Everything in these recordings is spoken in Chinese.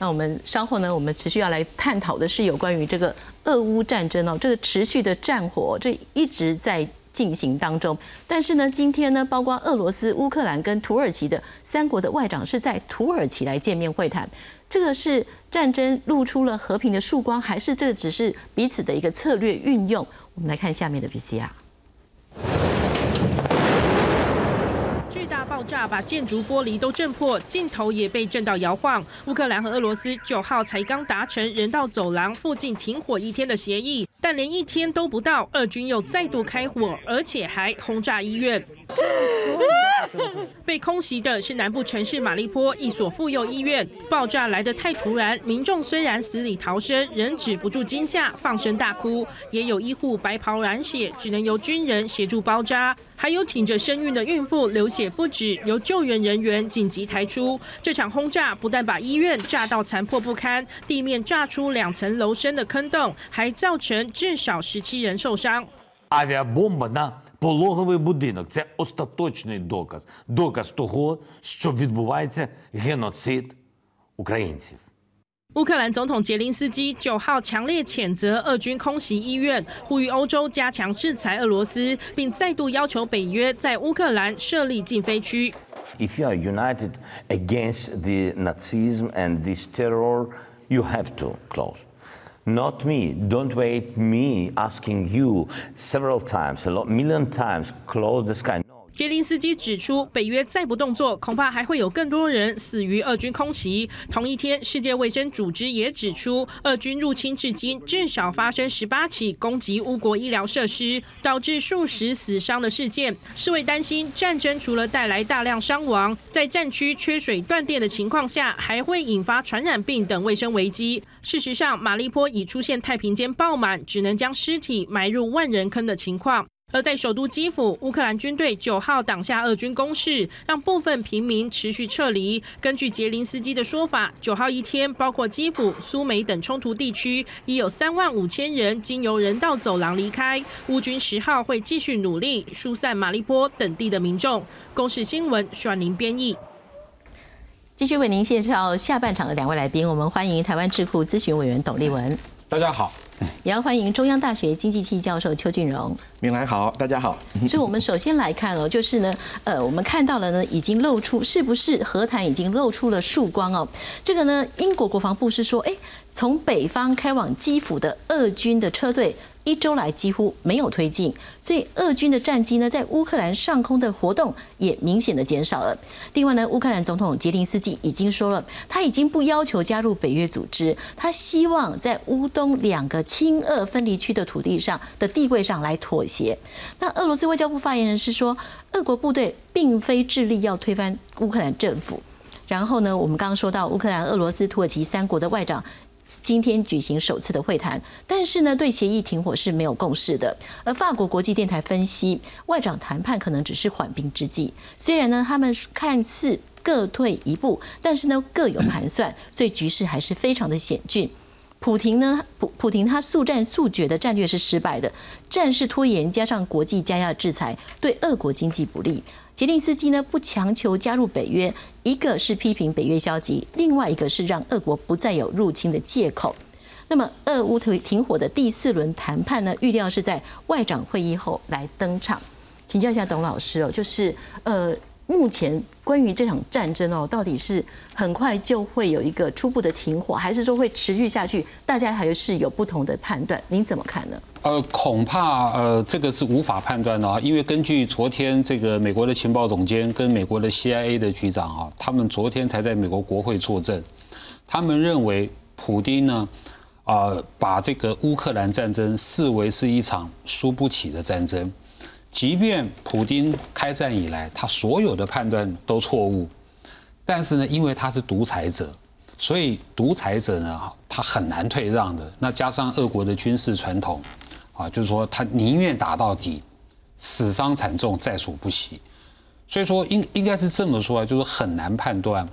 那我们稍后呢，我们持续要来探讨的是有关于这个俄乌战争哦，这个持续的战火，这一直在进行当中。但是呢，今天呢，包括俄罗斯、乌克兰跟土耳其的三国的外长是在土耳其来见面会谈。这个是战争露出了和平的曙光，还是这只是彼此的一个策略运用？我们来看下面的 VCR。大爆炸把建筑玻璃都震破，镜头也被震到摇晃。乌克兰和俄罗斯九号才刚达成人道走廊附近停火一天的协议，但连一天都不到，俄军又再度开火，而且还轰炸医院。被空袭的是南部城市马利坡一所妇幼医院，爆炸来得太突然，民众虽然死里逃生，仍止不住惊吓，放声大哭。也有医护白袍染血，只能由军人协助包扎。还有挺着身孕的孕妇流血不止，由救援人员紧急抬出。这场轰炸不但把医院炸到残破不堪，地面炸出两层楼深的坑洞，还造成至少十七人受伤。Авіабомба на пологовий будинок це остаточний доказ, доказ того, що відбувається геноцид українців. 乌克兰总统杰林斯基九号强烈谴责俄军空袭医院，呼吁欧洲加强制裁俄罗斯，并再度要求北约在乌克兰设立禁飞区。If you are united against the Nazism and this terror, you have to close. Not me. Don't wait me asking you several times, a lot, million times, close the sky. 杰林斯基指出，北约再不动作，恐怕还会有更多人死于俄军空袭。同一天，世界卫生组织也指出，俄军入侵至今至少发生十八起攻击乌国医疗设施，导致数十死伤的事件。世卫担心，战争除了带来大量伤亡，在战区缺水断电的情况下，还会引发传染病等卫生危机。事实上，马利坡已出现太平间爆满，只能将尸体埋入万人坑的情况。而在首都基辅，乌克兰军队九号挡下俄军攻势，让部分平民持续撤离。根据杰林斯基的说法，九号一天，包括基辅、苏梅等冲突地区，已有三万五千人经由人道走廊离开。乌军十号会继续努力疏散马利波等地的民众。公视新闻，阮宁编译。继续为您介绍下半场的两位来宾，我们欢迎台湾智库咨询委员董立文。大家好。也要欢迎中央大学经济系教授邱俊荣。明兰好，大家好。所以，我们首先来看哦，就是呢，呃，我们看到了呢，已经露出是不是和谈已经露出了曙光哦？这个呢，英国国防部是说，哎，从北方开往基辅的俄军的车队。一周来几乎没有推进，所以俄军的战机呢，在乌克兰上空的活动也明显的减少了。另外呢，乌克兰总统杰林斯基已经说了，他已经不要求加入北约组织，他希望在乌东两个亲俄分离区的土地上的地位上来妥协。那俄罗斯外交部发言人是说，俄国部队并非致力要推翻乌克兰政府。然后呢，我们刚刚说到乌克兰、俄罗斯、土耳其三国的外长。今天举行首次的会谈，但是呢，对协议停火是没有共识的。而法国国际电台分析，外长谈判可能只是缓兵之计。虽然呢，他们看似各退一步，但是呢，各有盘算，所以局势还是非常的险峻。普廷呢，普普廷他速战速决的战略是失败的，战事拖延加上国际加压制裁，对俄国经济不利。杰林斯基呢不强求加入北约，一个是批评北约消极，另外一个是让俄国不再有入侵的借口。那么，俄乌停停火的第四轮谈判呢，预料是在外长会议后来登场。请教一下董老师哦，就是呃。目前关于这场战争哦，到底是很快就会有一个初步的停火，还是说会持续下去？大家还是有不同的判断，您怎么看呢？呃，恐怕呃，这个是无法判断的啊，因为根据昨天这个美国的情报总监跟美国的 CIA 的局长啊，他们昨天才在美国国会作证，他们认为普京呢，啊，把这个乌克兰战争视为是一场输不起的战争。即便普京开战以来，他所有的判断都错误，但是呢，因为他是独裁者，所以独裁者呢，他很难退让的。那加上俄国的军事传统，啊，就是说他宁愿打到底，死伤惨重在所不惜。所以说，应应该是这么说，就是很难判断。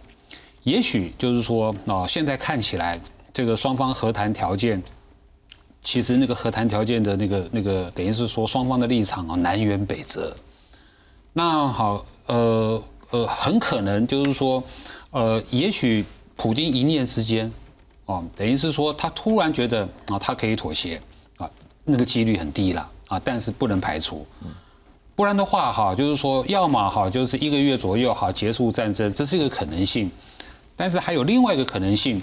也许就是说，啊，现在看起来这个双方和谈条件。其实那个和谈条件的那个那个，等于是说双方的立场啊南辕北辙。那好，呃呃，很可能就是说，呃，也许普京一念之间，哦，等于是说他突然觉得啊，他可以妥协啊，那个几率很低了啊，但是不能排除。不然的话哈，就是说，要么哈，就是一个月左右哈结束战争，这是一个可能性。但是还有另外一个可能性，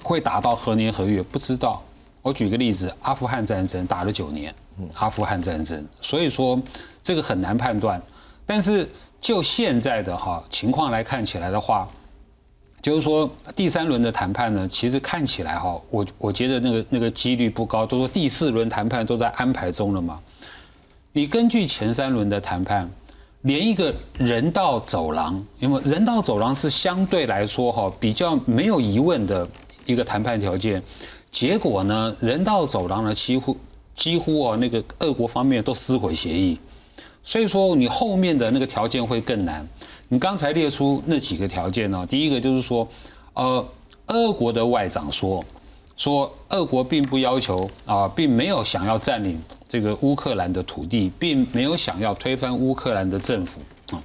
会打到何年何月不知道。我举个例子，阿富汗战争打了九年，阿富汗战争，所以说这个很难判断。但是就现在的哈情况来看起来的话，就是说第三轮的谈判呢，其实看起来哈，我我觉得那个那个几率不高，都说第四轮谈判都在安排中了嘛。你根据前三轮的谈判，连一个人道走廊，因为人道走廊是相对来说哈比较没有疑问的一个谈判条件，结果呢，人道走廊呢几乎几乎哦那个俄国方面都撕毁协议，所以说你后面的那个条件会更难。你刚才列出那几个条件呢，第一个就是说，呃，俄国的外长说。说，俄国并不要求啊，并没有想要占领这个乌克兰的土地，并没有想要推翻乌克兰的政府啊。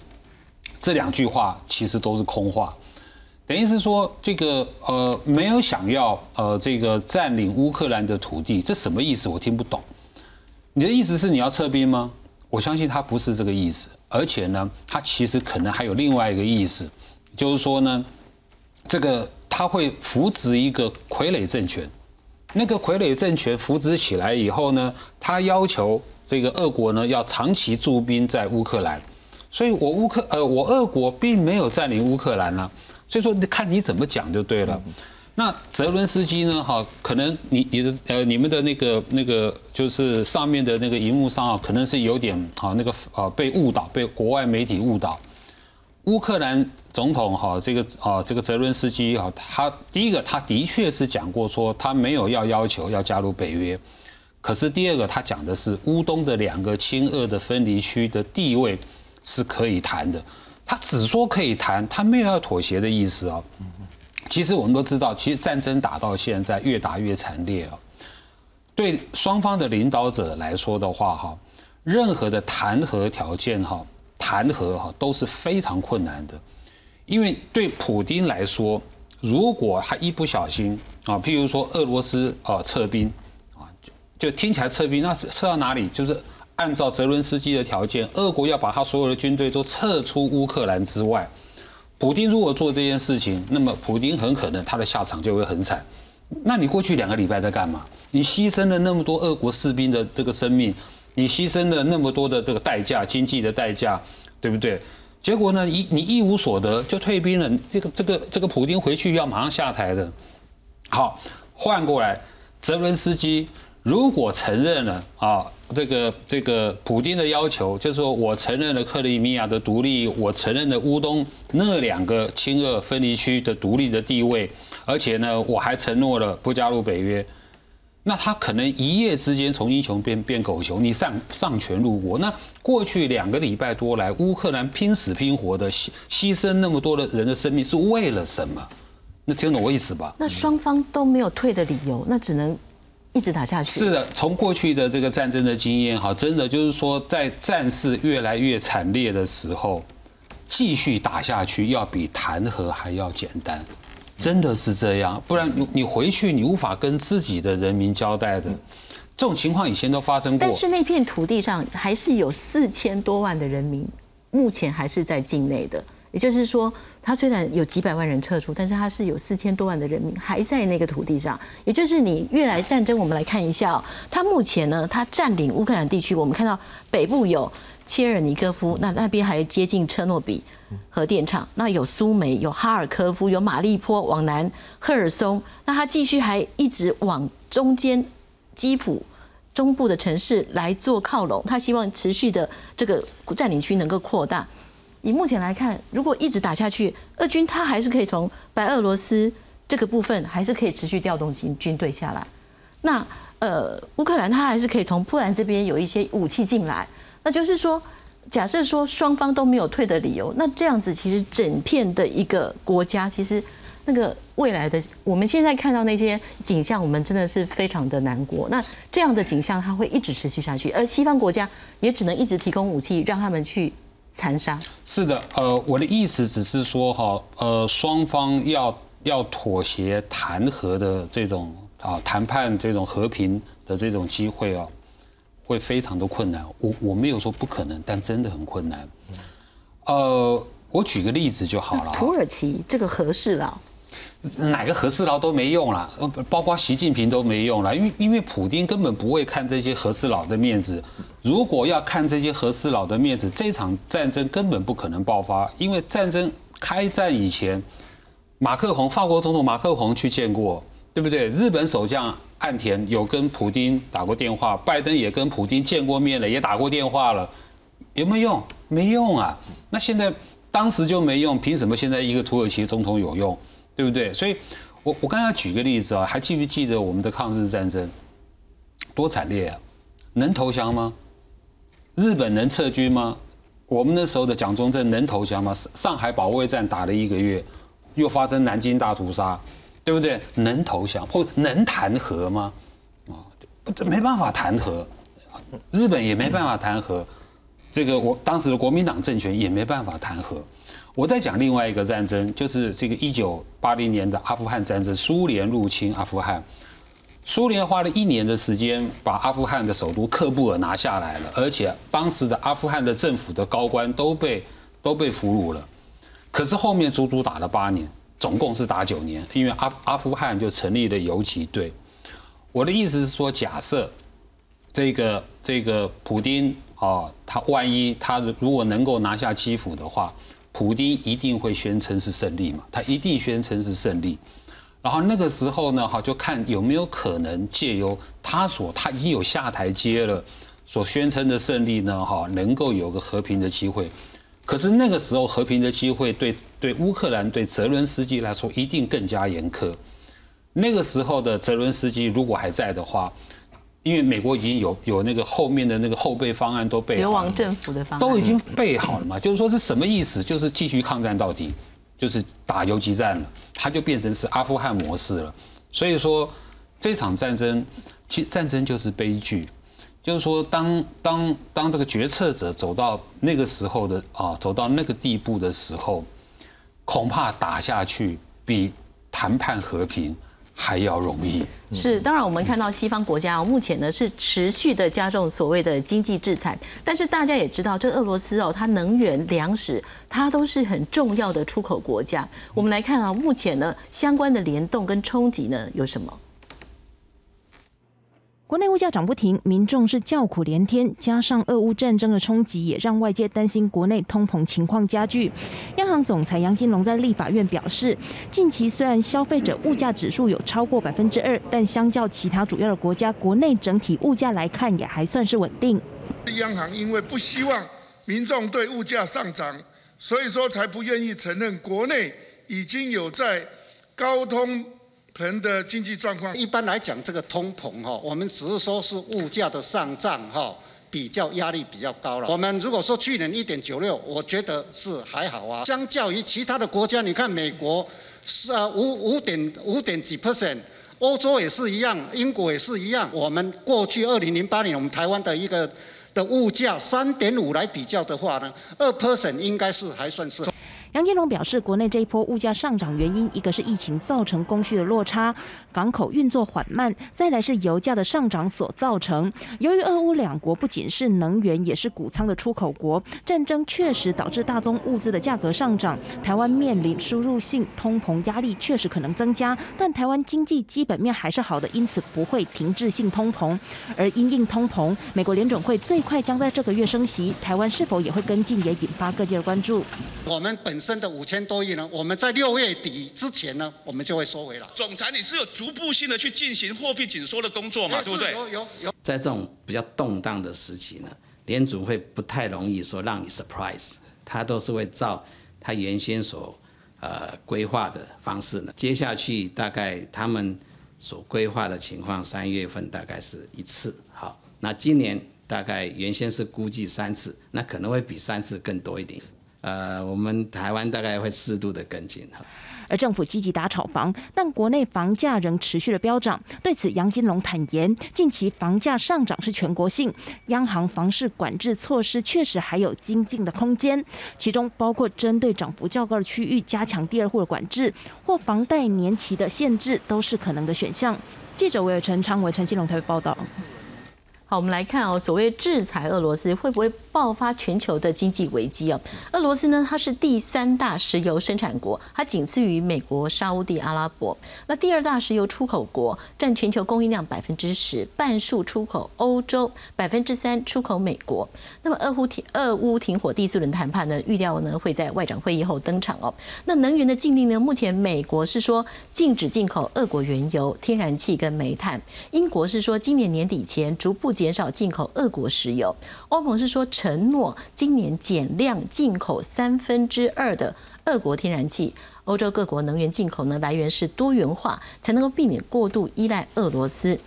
这两句话其实都是空话，等于是说这个呃没有想要呃这个占领乌克兰的土地，这什么意思？我听不懂。你的意思是你要撤兵吗？我相信他不是这个意思，而且呢，他其实可能还有另外一个意思，就是说呢，这个。他会扶植一个傀儡政权，那个傀儡政权扶植起来以后呢，他要求这个俄国呢要长期驻兵在乌克兰，所以我乌克呃我俄国并没有占领乌克兰呢，所以说看你怎么讲就对了。那泽伦斯基呢？哈，可能你你的呃你们的那个那个就是上面的那个荧幕上啊，可能是有点啊那个啊被误导，被国外媒体误导，乌克兰。总统哈，这个啊，这个泽伦斯基哈，他第一个他的确是讲过说他没有要要求要加入北约，可是第二个他讲的是乌东的两个亲俄的分离区的地位是可以谈的，他只说可以谈，他没有要妥协的意思哦。其实我们都知道，其实战争打到现在越打越惨烈啊，对双方的领导者来说的话哈，任何的谈和条件哈，谈和哈都是非常困难的。因为对普京来说，如果他一不小心啊，譬如说俄罗斯啊撤兵啊，就就听起来撤兵，那是撤到哪里？就是按照泽伦斯基的条件，俄国要把他所有的军队都撤出乌克兰之外。普京如果做这件事情，那么普京很可能他的下场就会很惨。那你过去两个礼拜在干嘛？你牺牲了那么多俄国士兵的这个生命，你牺牲了那么多的这个代价，经济的代价，对不对？结果呢？一你一无所得就退兵了。这个这个这个普京回去要马上下台的。好，换过来，泽伦斯基如果承认了啊，这个这个普京的要求，就是说我承认了克里米亚的独立，我承认了乌东那两个亲俄分离区的独立的地位，而且呢，我还承诺了不加入北约。那他可能一夜之间从英雄变变狗熊，你上上权入国。那过去两个礼拜多来，乌克兰拼死拼活的牺牺牲那么多的人的生命是为了什么？那听懂我意思吧？那双方都没有退的理由，那只能一直打下去。是的，从过去的这个战争的经验，哈，真的就是说，在战事越来越惨烈的时候，继续打下去要比弹劾还要简单。真的是这样，不然你你回去你无法跟自己的人民交代的。这种情况以前都发生过。但是那片土地上还是有四千多万的人民，目前还是在境内的。也就是说，他虽然有几百万人撤出，但是他是有四千多万的人民还在那个土地上。也就是你越来战争，我们来看一下，他目前呢，他占领乌克兰地区，我们看到北部有。切尔尼戈夫，那那边还接近车诺比核电厂，那有苏梅，有哈尔科夫，有马利坡，往南赫尔松，那他继续还一直往中间基辅中部的城市来做靠拢，他希望持续的这个占领区能够扩大。以目前来看，如果一直打下去，俄军他还是可以从白俄罗斯这个部分还是可以持续调动军军队下来。那呃，乌克兰他还是可以从波兰这边有一些武器进来。那就是说，假设说双方都没有退的理由，那这样子其实整片的一个国家，其实那个未来的我们现在看到那些景象，我们真的是非常的难过。那这样的景象它会一直持续下去，而西方国家也只能一直提供武器让他们去残杀。是的，呃，我的意思只是说哈，呃，双方要要妥协谈和的这种啊谈判这种和平的这种机会啊，会非常的困难。我我没有说不可能，但真的很困难。呃，我举个例子就好了。土耳其这个合适了。哪个和事佬都没用了，包括习近平都没用了，因为因为普京根本不会看这些和事佬的面子。如果要看这些和事佬的面子，这场战争根本不可能爆发。因为战争开战以前，马克宏法国总统马克宏去见过，对不对？日本首相岸田有跟普京打过电话，拜登也跟普京见过面了，也打过电话了，有没有用？没用啊！那现在当时就没用，凭什么现在一个土耳其总统有用？对不对？所以，我我刚才举个例子啊，还记不记得我们的抗日战争多惨烈啊？能投降吗？日本能撤军吗？我们那时候的蒋中正能投降吗？上海保卫战打了一个月，又发生南京大屠杀，对不对？能投降或能谈和吗？啊，这没办法谈和，日本也没办法谈和，这个我当时的国民党政权也没办法谈和。我在讲另外一个战争，就是这个一九八零年的阿富汗战争，苏联入侵阿富汗，苏联花了一年的时间把阿富汗的首都喀布尔拿下来了，而且当时的阿富汗的政府的高官都被都被俘虏了，可是后面足足打了八年，总共是打九年，因为阿阿富汗就成立了游击队。我的意思是说，假设这个这个普丁啊，他万一他如果能够拿下基辅的话。普京一定会宣称是胜利嘛？他一定宣称是胜利，然后那个时候呢，哈，就看有没有可能借由他所他已经有下台阶了，所宣称的胜利呢，哈，能够有个和平的机会。可是那个时候和平的机会对对乌克兰对泽伦斯基来说一定更加严苛。那个时候的泽伦斯基如果还在的话。因为美国已经有有那个后面的那个后备方案都备好，流亡政府的方案都已经备好了嘛？就是说是什么意思？就是继续抗战到底，就是打游击战了，它就变成是阿富汗模式了。所以说这场战争，其实战争就是悲剧。就是说，当当当这个决策者走到那个时候的啊，走到那个地步的时候，恐怕打下去比谈判和平。还要容易是，当然我们看到西方国家啊目前呢是持续的加重所谓的经济制裁，但是大家也知道，这俄罗斯哦，它能源、粮食，它都是很重要的出口国家。我们来看啊，目前呢相关的联动跟冲击呢有什么？国内物价涨不停，民众是叫苦连天，加上俄乌战争的冲击，也让外界担心国内通膨情况加剧。央行总裁杨金龙在立法院表示，近期虽然消费者物价指数有超过百分之二，但相较其他主要的国家，国内整体物价来看也还算是稳定。央行因为不希望民众对物价上涨，所以说才不愿意承认国内已经有在高通。盆的经济状况，一般来讲，这个通膨哈，我们只是说是物价的上涨哈，比较压力比较高了。我们如果说去年一点九六，我觉得是还好啊。相较于其他的国家，你看美国是啊五五点五点几 percent，欧洲也是一样，英国也是一样。我们过去二零零八年，我们台湾的一个的物价三点五来比较的话呢，二 percent 应该是还算是。杨金龙表示，国内这一波物价上涨原因，一个是疫情造成供需的落差，港口运作缓慢；再来是油价的上涨所造成。由于俄乌两国不仅是能源，也是谷仓的出口国，战争确实导致大宗物资的价格上涨。台湾面临输入性通膨压力，确实可能增加，但台湾经济基本面还是好的，因此不会停滞性通膨。而因应通膨，美国联准会最快将在这个月升息，台湾是否也会跟进，也引发各界的关注。我们本升的五千多亿呢？我们在六月底之前呢，我们就会收回了。总裁，你是有逐步性的去进行货币紧缩的工作嘛？对不对？有有有。在这种比较动荡的时期呢，联储会不太容易说让你 surprise，它都是会照它原先所呃规划的方式呢。接下去大概他们所规划的情况，三月份大概是一次。好，那今年大概原先是估计三次，那可能会比三次更多一点。呃，我们台湾大概会适度的跟进哈。而政府积极打炒房，但国内房价仍持续的飙涨。对此，杨金龙坦言，近期房价上涨是全国性，央行房市管制措施确实还有精进的空间，其中包括针对涨幅较高的区域加强第二户的管制，或房贷年期的限制，都是可能的选项。记者韦尔陈昌为陈信龙台北报道。好，我们来看哦，所谓制裁俄罗斯会不会爆发全球的经济危机啊？俄罗斯呢，它是第三大石油生产国，它仅次于美国、沙地阿拉伯。那第二大石油出口国，占全球供应量百分之十，半数出口欧洲，百分之三出口美国。那么俄乌停俄乌停火第四轮谈判呢，预料呢会在外长会议后登场哦。那能源的禁令呢，目前美国是说禁止进口俄国原油、天然气跟煤炭，英国是说今年年底前逐步。减少进口俄国石油，欧盟是说承诺今年减量进口三分之二的俄国天然气。欧洲各国能源进口呢来源是多元化，才能够避免过度依赖俄罗斯。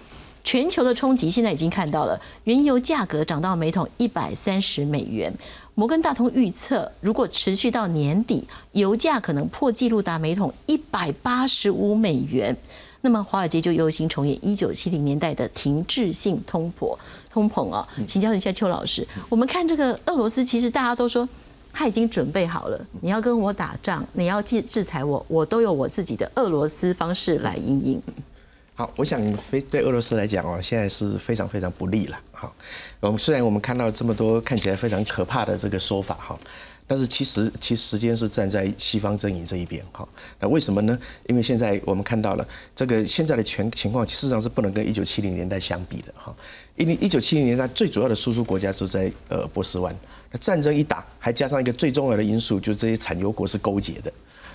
全球的冲击现在已经看到了，原油价格涨到每桶一百三十美元。摩根大通预测，如果持续到年底，油价可能破纪录达每桶一百八十五美元。那么华尔街就忧心重演一九七零年代的停滞性通膨通膨啊，请教一下邱老师，我们看这个俄罗斯，其实大家都说他已经准备好了，你要跟我打仗，你要制制裁我，我都有我自己的俄罗斯方式来应应。好，我想非对俄罗斯来讲哦，现在是非常非常不利了。好，我们虽然我们看到这么多看起来非常可怕的这个说法哈。但是其实，其实时间是站在西方阵营这一边，哈。那为什么呢？因为现在我们看到了这个现在的全情况，事实上是不能跟一九七零年代相比的，哈。因为一九七零年代最主要的输出国家就在呃波斯湾，那战争一打，还加上一个最重要的因素，就是这些产油国是勾结的，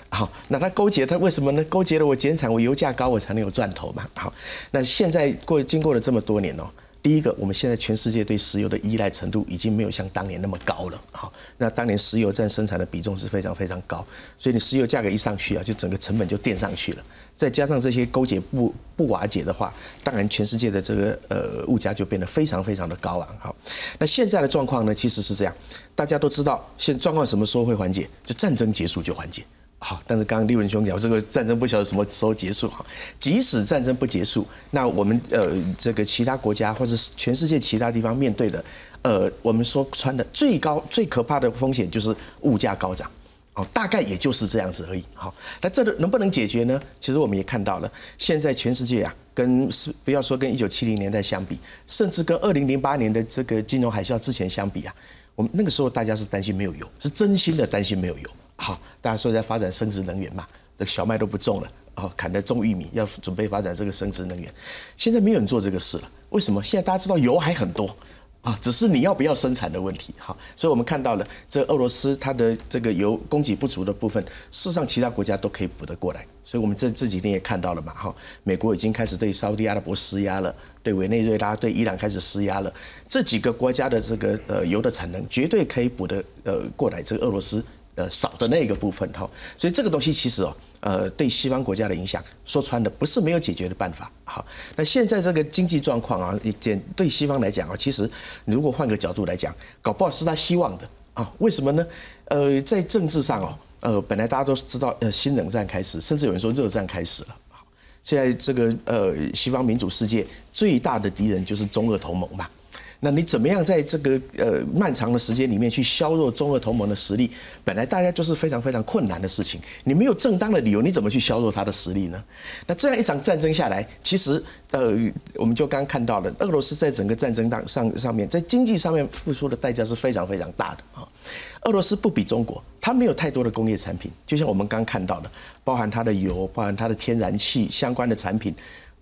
好，那他勾结他为什么呢？勾结了我减产，我油价高，我才能有赚头嘛，好。那现在过经过了这么多年哦。第一个，我们现在全世界对石油的依赖程度已经没有像当年那么高了。好，那当年石油占生产的比重是非常非常高，所以你石油价格一上去啊，就整个成本就垫上去了。再加上这些勾结不不瓦解的话，当然全世界的这个呃物价就变得非常非常的高昂。好，那现在的状况呢，其实是这样，大家都知道，现状况什么时候会缓解？就战争结束就缓解。好，但是刚刚立文兄讲，这个战争不晓得什么时候结束哈。即使战争不结束，那我们呃这个其他国家或者是全世界其他地方面对的，呃我们说穿的最高最可怕的风险就是物价高涨，哦，大概也就是这样子而已。好，那这个能不能解决呢？其实我们也看到了，现在全世界啊，跟是不要说跟一九七零年代相比，甚至跟二零零八年的这个金融海啸之前相比啊，我们那个时候大家是担心没有油，是真心的担心没有油。好，大家说在发展生殖能源嘛，这小麦都不种了，哦，砍的种玉米，要准备发展这个生殖能源。现在没有人做这个事了，为什么？现在大家知道油还很多啊，只是你要不要生产的问题。好，所以我们看到了这俄罗斯它的这个油供给不足的部分，事实上其他国家都可以补得过来。所以我们这这几天也看到了嘛，哈，美国已经开始对沙特阿拉伯施压了，对委内瑞拉、对伊朗开始施压了。这几个国家的这个呃油的产能绝对可以补得呃过来，这个俄罗斯。呃，少的那个部分哈，所以这个东西其实哦，呃，对西方国家的影响，说穿了不是没有解决的办法。好，那现在这个经济状况啊，简对西方来讲啊，其实如果换个角度来讲，搞不好是他希望的啊。为什么呢？呃，在政治上哦，呃，本来大家都知道，呃，新冷战开始，甚至有人说热战开始了。好，现在这个呃，西方民主世界最大的敌人就是中俄同盟嘛。那你怎么样在这个呃漫长的时间里面去削弱中俄同盟的实力？本来大家就是非常非常困难的事情。你没有正当的理由，你怎么去削弱他的实力呢？那这样一场战争下来，其实呃，我们就刚刚看到了，俄罗斯在整个战争当上上面，在经济上面付出的代价是非常非常大的啊。俄罗斯不比中国，它没有太多的工业产品，就像我们刚看到的，包含它的油，包含它的天然气相关的产品，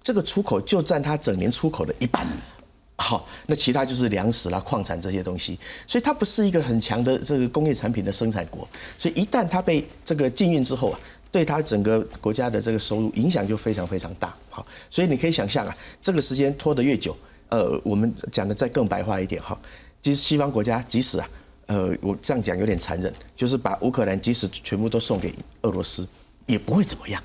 这个出口就占它整年出口的一半。好，那其他就是粮食啦、矿产这些东西，所以它不是一个很强的这个工业产品的生产国，所以一旦它被这个禁运之后啊，对它整个国家的这个收入影响就非常非常大。好，所以你可以想象啊，这个时间拖得越久，呃，我们讲的再更白话一点哈，其实西方国家即使啊，呃，我这样讲有点残忍，就是把乌克兰即使全部都送给俄罗斯，也不会怎么样。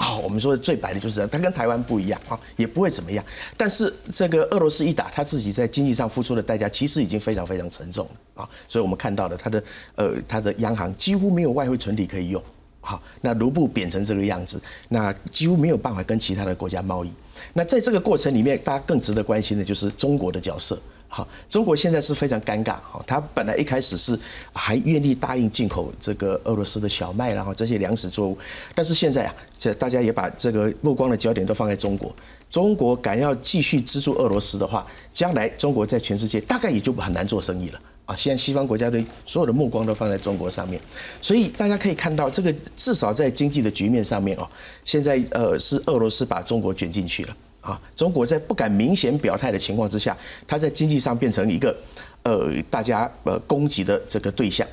啊，我们说的最白的就是这样，它跟台湾不一样啊，也不会怎么样。但是这个俄罗斯一打，他自己在经济上付出的代价其实已经非常非常沉重了啊。所以我们看到了它的呃，它的央行几乎没有外汇存底可以用。好，那卢布贬成这个样子，那几乎没有办法跟其他的国家贸易。那在这个过程里面，大家更值得关心的就是中国的角色。好，中国现在是非常尴尬。哈，他本来一开始是还愿意答应进口这个俄罗斯的小麦，然后这些粮食作物，但是现在啊，这大家也把这个目光的焦点都放在中国。中国敢要继续资助俄罗斯的话，将来中国在全世界大概也就很难做生意了。啊，现在西方国家的所有的目光都放在中国上面，所以大家可以看到，这个至少在经济的局面上面哦，现在呃是俄罗斯把中国卷进去了。啊，中国在不敢明显表态的情况之下，它在经济上变成一个，呃，大家呃攻击的这个对象。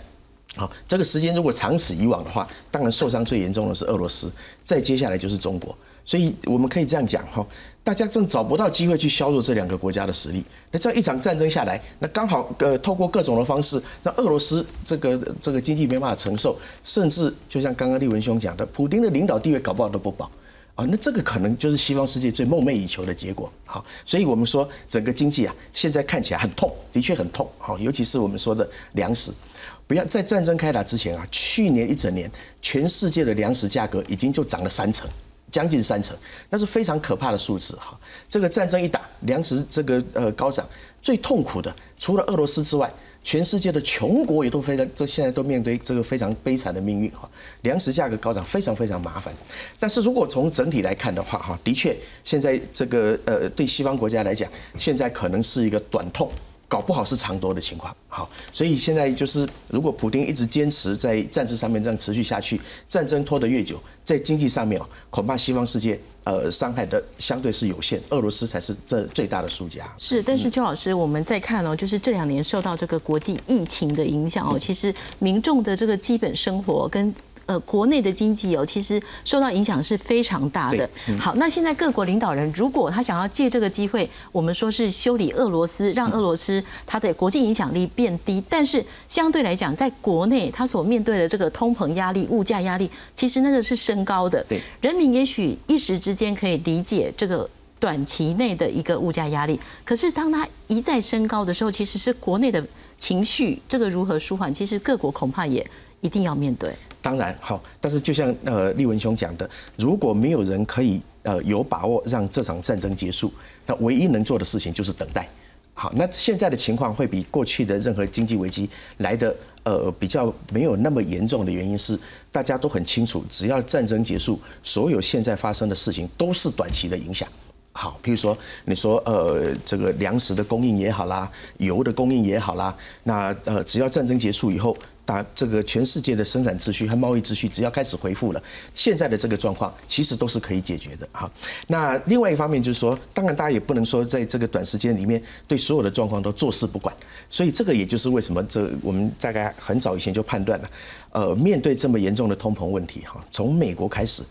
好，这个时间如果长此以往的话，当然受伤最严重的是俄罗斯，再接下来就是中国。所以我们可以这样讲哈，大家正找不到机会去削弱这两个国家的实力。那这样一场战争下来，那刚好呃透过各种的方式，让俄罗斯这个这个经济没办法承受，甚至就像刚刚立文兄讲的，普京的领导地位搞不好都不保。啊，那这个可能就是西方世界最梦寐以求的结果。好，所以我们说整个经济啊，现在看起来很痛，的确很痛。好，尤其是我们说的粮食，不要在战争开打之前啊，去年一整年，全世界的粮食价格已经就涨了三成，将近三成，那是非常可怕的数字。哈，这个战争一打，粮食这个呃高涨，最痛苦的除了俄罗斯之外。全世界的穷国也都非常，这现在都面对这个非常悲惨的命运哈，粮食价格高涨非常非常麻烦。但是如果从整体来看的话哈，的确现在这个呃对西方国家来讲，现在可能是一个短痛。搞不好是长多的情况，好，所以现在就是如果普京一直坚持在战事上面这样持续下去，战争拖得越久，在经济上面哦，恐怕西方世界呃伤害的相对是有限，俄罗斯才是这最大的输家。是，但是邱老师，我们再看哦，就是这两年受到这个国际疫情的影响哦，其实民众的这个基本生活跟。呃，国内的经济哦，其实受到影响是非常大的。好，那现在各国领导人如果他想要借这个机会，我们说是修理俄罗斯，让俄罗斯它的国际影响力变低，但是相对来讲，在国内他所面对的这个通膨压力、物价压力，其实那个是升高的。对，人民也许一时之间可以理解这个短期内的一个物价压力，可是当它一再升高的时候，其实是国内的情绪这个如何舒缓，其实各国恐怕也一定要面对。当然好，但是就像呃立文兄讲的，如果没有人可以呃有把握让这场战争结束，那唯一能做的事情就是等待。好，那现在的情况会比过去的任何经济危机来的呃比较没有那么严重的原因是，大家都很清楚，只要战争结束，所有现在发生的事情都是短期的影响。好，譬如说你说呃这个粮食的供应也好啦，油的供应也好啦，那呃只要战争结束以后。打这个全世界的生产秩序和贸易秩序，只要开始恢复了，现在的这个状况其实都是可以解决的哈。那另外一方面就是说，当然大家也不能说在这个短时间里面对所有的状况都坐视不管，所以这个也就是为什么这我们大概很早以前就判断了，呃，面对这么严重的通膨问题哈，从美国开始，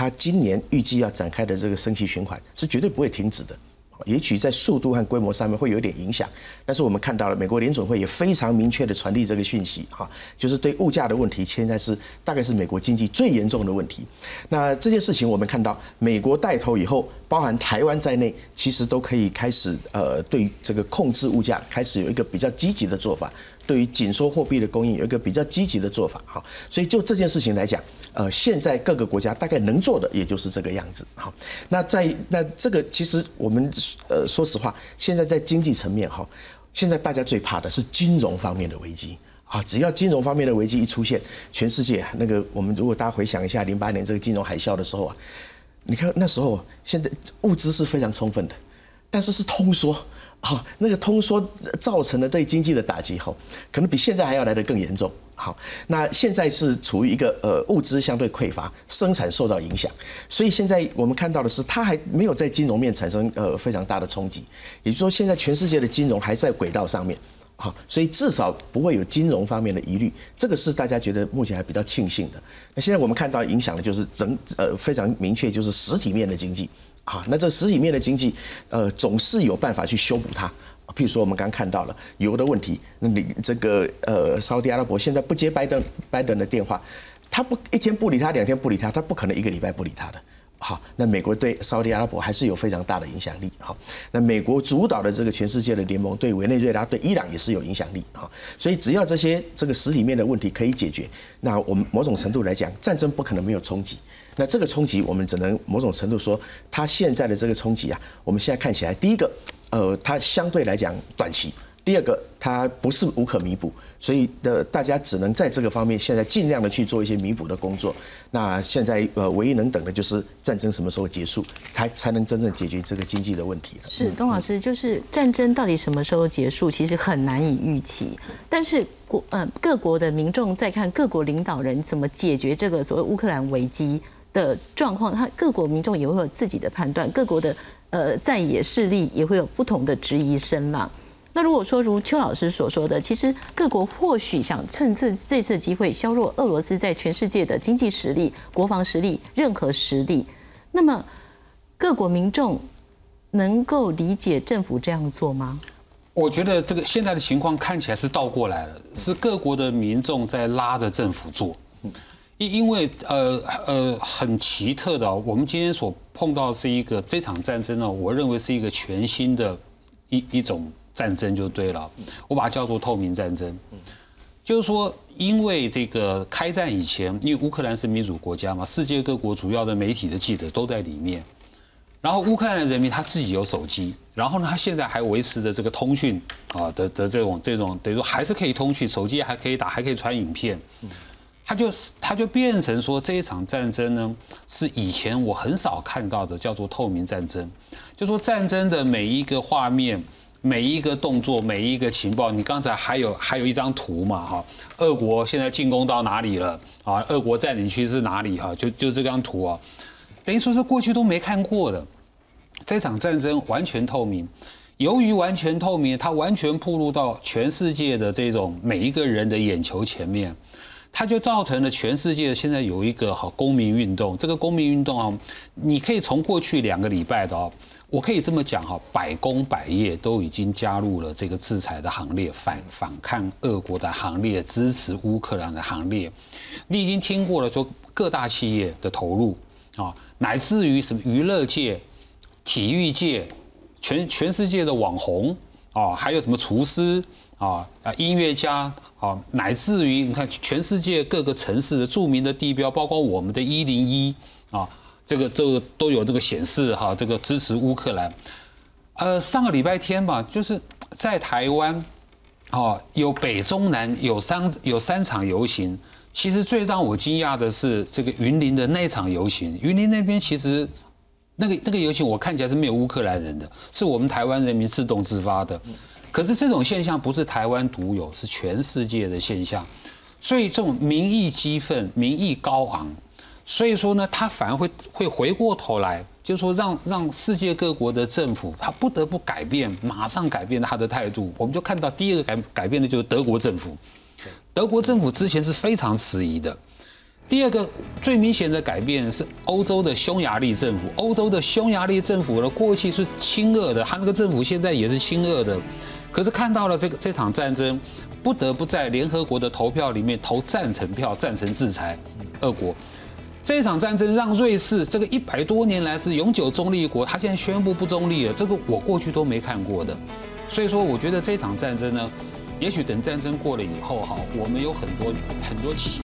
他今年预计要展开的这个升息循环是绝对不会停止的。也许在速度和规模上面会有点影响，但是我们看到了美国联准会也非常明确的传递这个讯息，哈，就是对物价的问题，现在是大概是美国经济最严重的问题。那这件事情我们看到，美国带头以后，包含台湾在内，其实都可以开始呃，对这个控制物价开始有一个比较积极的做法。对于紧缩货币的供应有一个比较积极的做法，哈，所以就这件事情来讲，呃，现在各个国家大概能做的也就是这个样子，哈，那在那这个其实我们呃说实话，现在在经济层面哈，现在大家最怕的是金融方面的危机啊，只要金融方面的危机一出现，全世界那个我们如果大家回想一下零八年这个金融海啸的时候啊，你看那时候现在物资是非常充分的，但是是通缩。好，那个通缩造成的对经济的打击，后，可能比现在还要来得更严重。好，那现在是处于一个呃物资相对匮乏，生产受到影响，所以现在我们看到的是，它还没有在金融面产生呃非常大的冲击，也就是说，现在全世界的金融还在轨道上面，好，所以至少不会有金融方面的疑虑，这个是大家觉得目前还比较庆幸的。那现在我们看到影响的就是整呃非常明确，就是实体面的经济。好，那这实体面的经济，呃，总是有办法去修补它。譬如说，我们刚刚看到了油的问题，那你这个呃，沙特阿拉伯现在不接拜登拜登的电话，他不一天不理他，两天不理他，他不可能一个礼拜不理他的。好，那美国对沙特阿拉伯还是有非常大的影响力。好，那美国主导的这个全世界的联盟对委内瑞拉、对伊朗也是有影响力。好，所以只要这些这个实体面的问题可以解决，那我们某种程度来讲，战争不可能没有冲击。那这个冲击，我们只能某种程度说，它现在的这个冲击啊，我们现在看起来，第一个，呃，它相对来讲短期；第二个，它不是无可弥补。所以的大家只能在这个方面现在尽量的去做一些弥补的工作。那现在呃唯一能等的就是战争什么时候结束，才才能真正解决这个经济的问题了是东老师，就是战争到底什么时候结束，其实很难以预期。但是国呃各国的民众在看各国领导人怎么解决这个所谓乌克兰危机的状况，他各国民众也会有自己的判断，各国的呃在野势力也会有不同的质疑声浪。那如果说如邱老师所说的，其实各国或许想趁这这次机会削弱俄罗斯在全世界的经济实力、国防实力、任何实力，那么各国民众能够理解政府这样做吗？我觉得这个现在的情况看起来是倒过来了，是各国的民众在拉着政府做。因因为呃呃很奇特的，我们今天所碰到是一个这场战争呢，我认为是一个全新的一一种。战争就对了，我把它叫做透明战争。就是说，因为这个开战以前，因为乌克兰是民主国家嘛，世界各国主要的媒体的记者都在里面。然后乌克兰的人民他自己有手机，然后呢，他现在还维持着这个通讯啊的的这种这种，等于说还是可以通讯，手机还可以打，还可以传影片。他就是他就变成说，这一场战争呢，是以前我很少看到的，叫做透明战争。就说战争的每一个画面。每一个动作，每一个情报，你刚才还有还有一张图嘛？哈，俄国现在进攻到哪里了？啊，俄国占领区是哪里？哈，就就这张图啊，等于说是过去都没看过的。这场战争完全透明，由于完全透明，它完全暴露到全世界的这种每一个人的眼球前面，它就造成了全世界现在有一个好公民运动。这个公民运动啊，你可以从过去两个礼拜的哦。我可以这么讲哈，百工百业都已经加入了这个制裁的行列，反反抗俄国的行列，支持乌克兰的行列。你已经听过了，说各大企业的投入啊，乃至于什么娱乐界、体育界、全全世界的网红啊，还有什么厨师啊啊音乐家啊，乃至于你看全世界各个城市的著名的地标，包括我们的一零一啊。这个这个都有这个显示哈，这个支持乌克兰。呃，上个礼拜天吧，就是在台湾，哦，有北中南有三有三场游行。其实最让我惊讶的是这个云林的那场游行。云林那边其实那个那个游行我看起来是没有乌克兰人的，是我们台湾人民自动自发的。可是这种现象不是台湾独有，是全世界的现象。所以这种民意激愤、民意高昂。所以说呢，他反而会会回过头来，就说让让世界各国的政府，他不得不改变，马上改变他的态度。我们就看到第一个改改变的就是德国政府，德国政府之前是非常迟疑的。第二个最明显的改变是欧洲的匈牙利政府，欧洲的匈牙利政府呢，过去是亲俄的，他那个政府现在也是亲俄的，可是看到了这个这场战争，不得不在联合国的投票里面投赞成票，赞成制裁俄国。这场战争让瑞士这个一百多年来是永久中立国，他现在宣布不中立了，这个我过去都没看过的。所以说，我觉得这场战争呢，也许等战争过了以后，哈，我们有很多很多企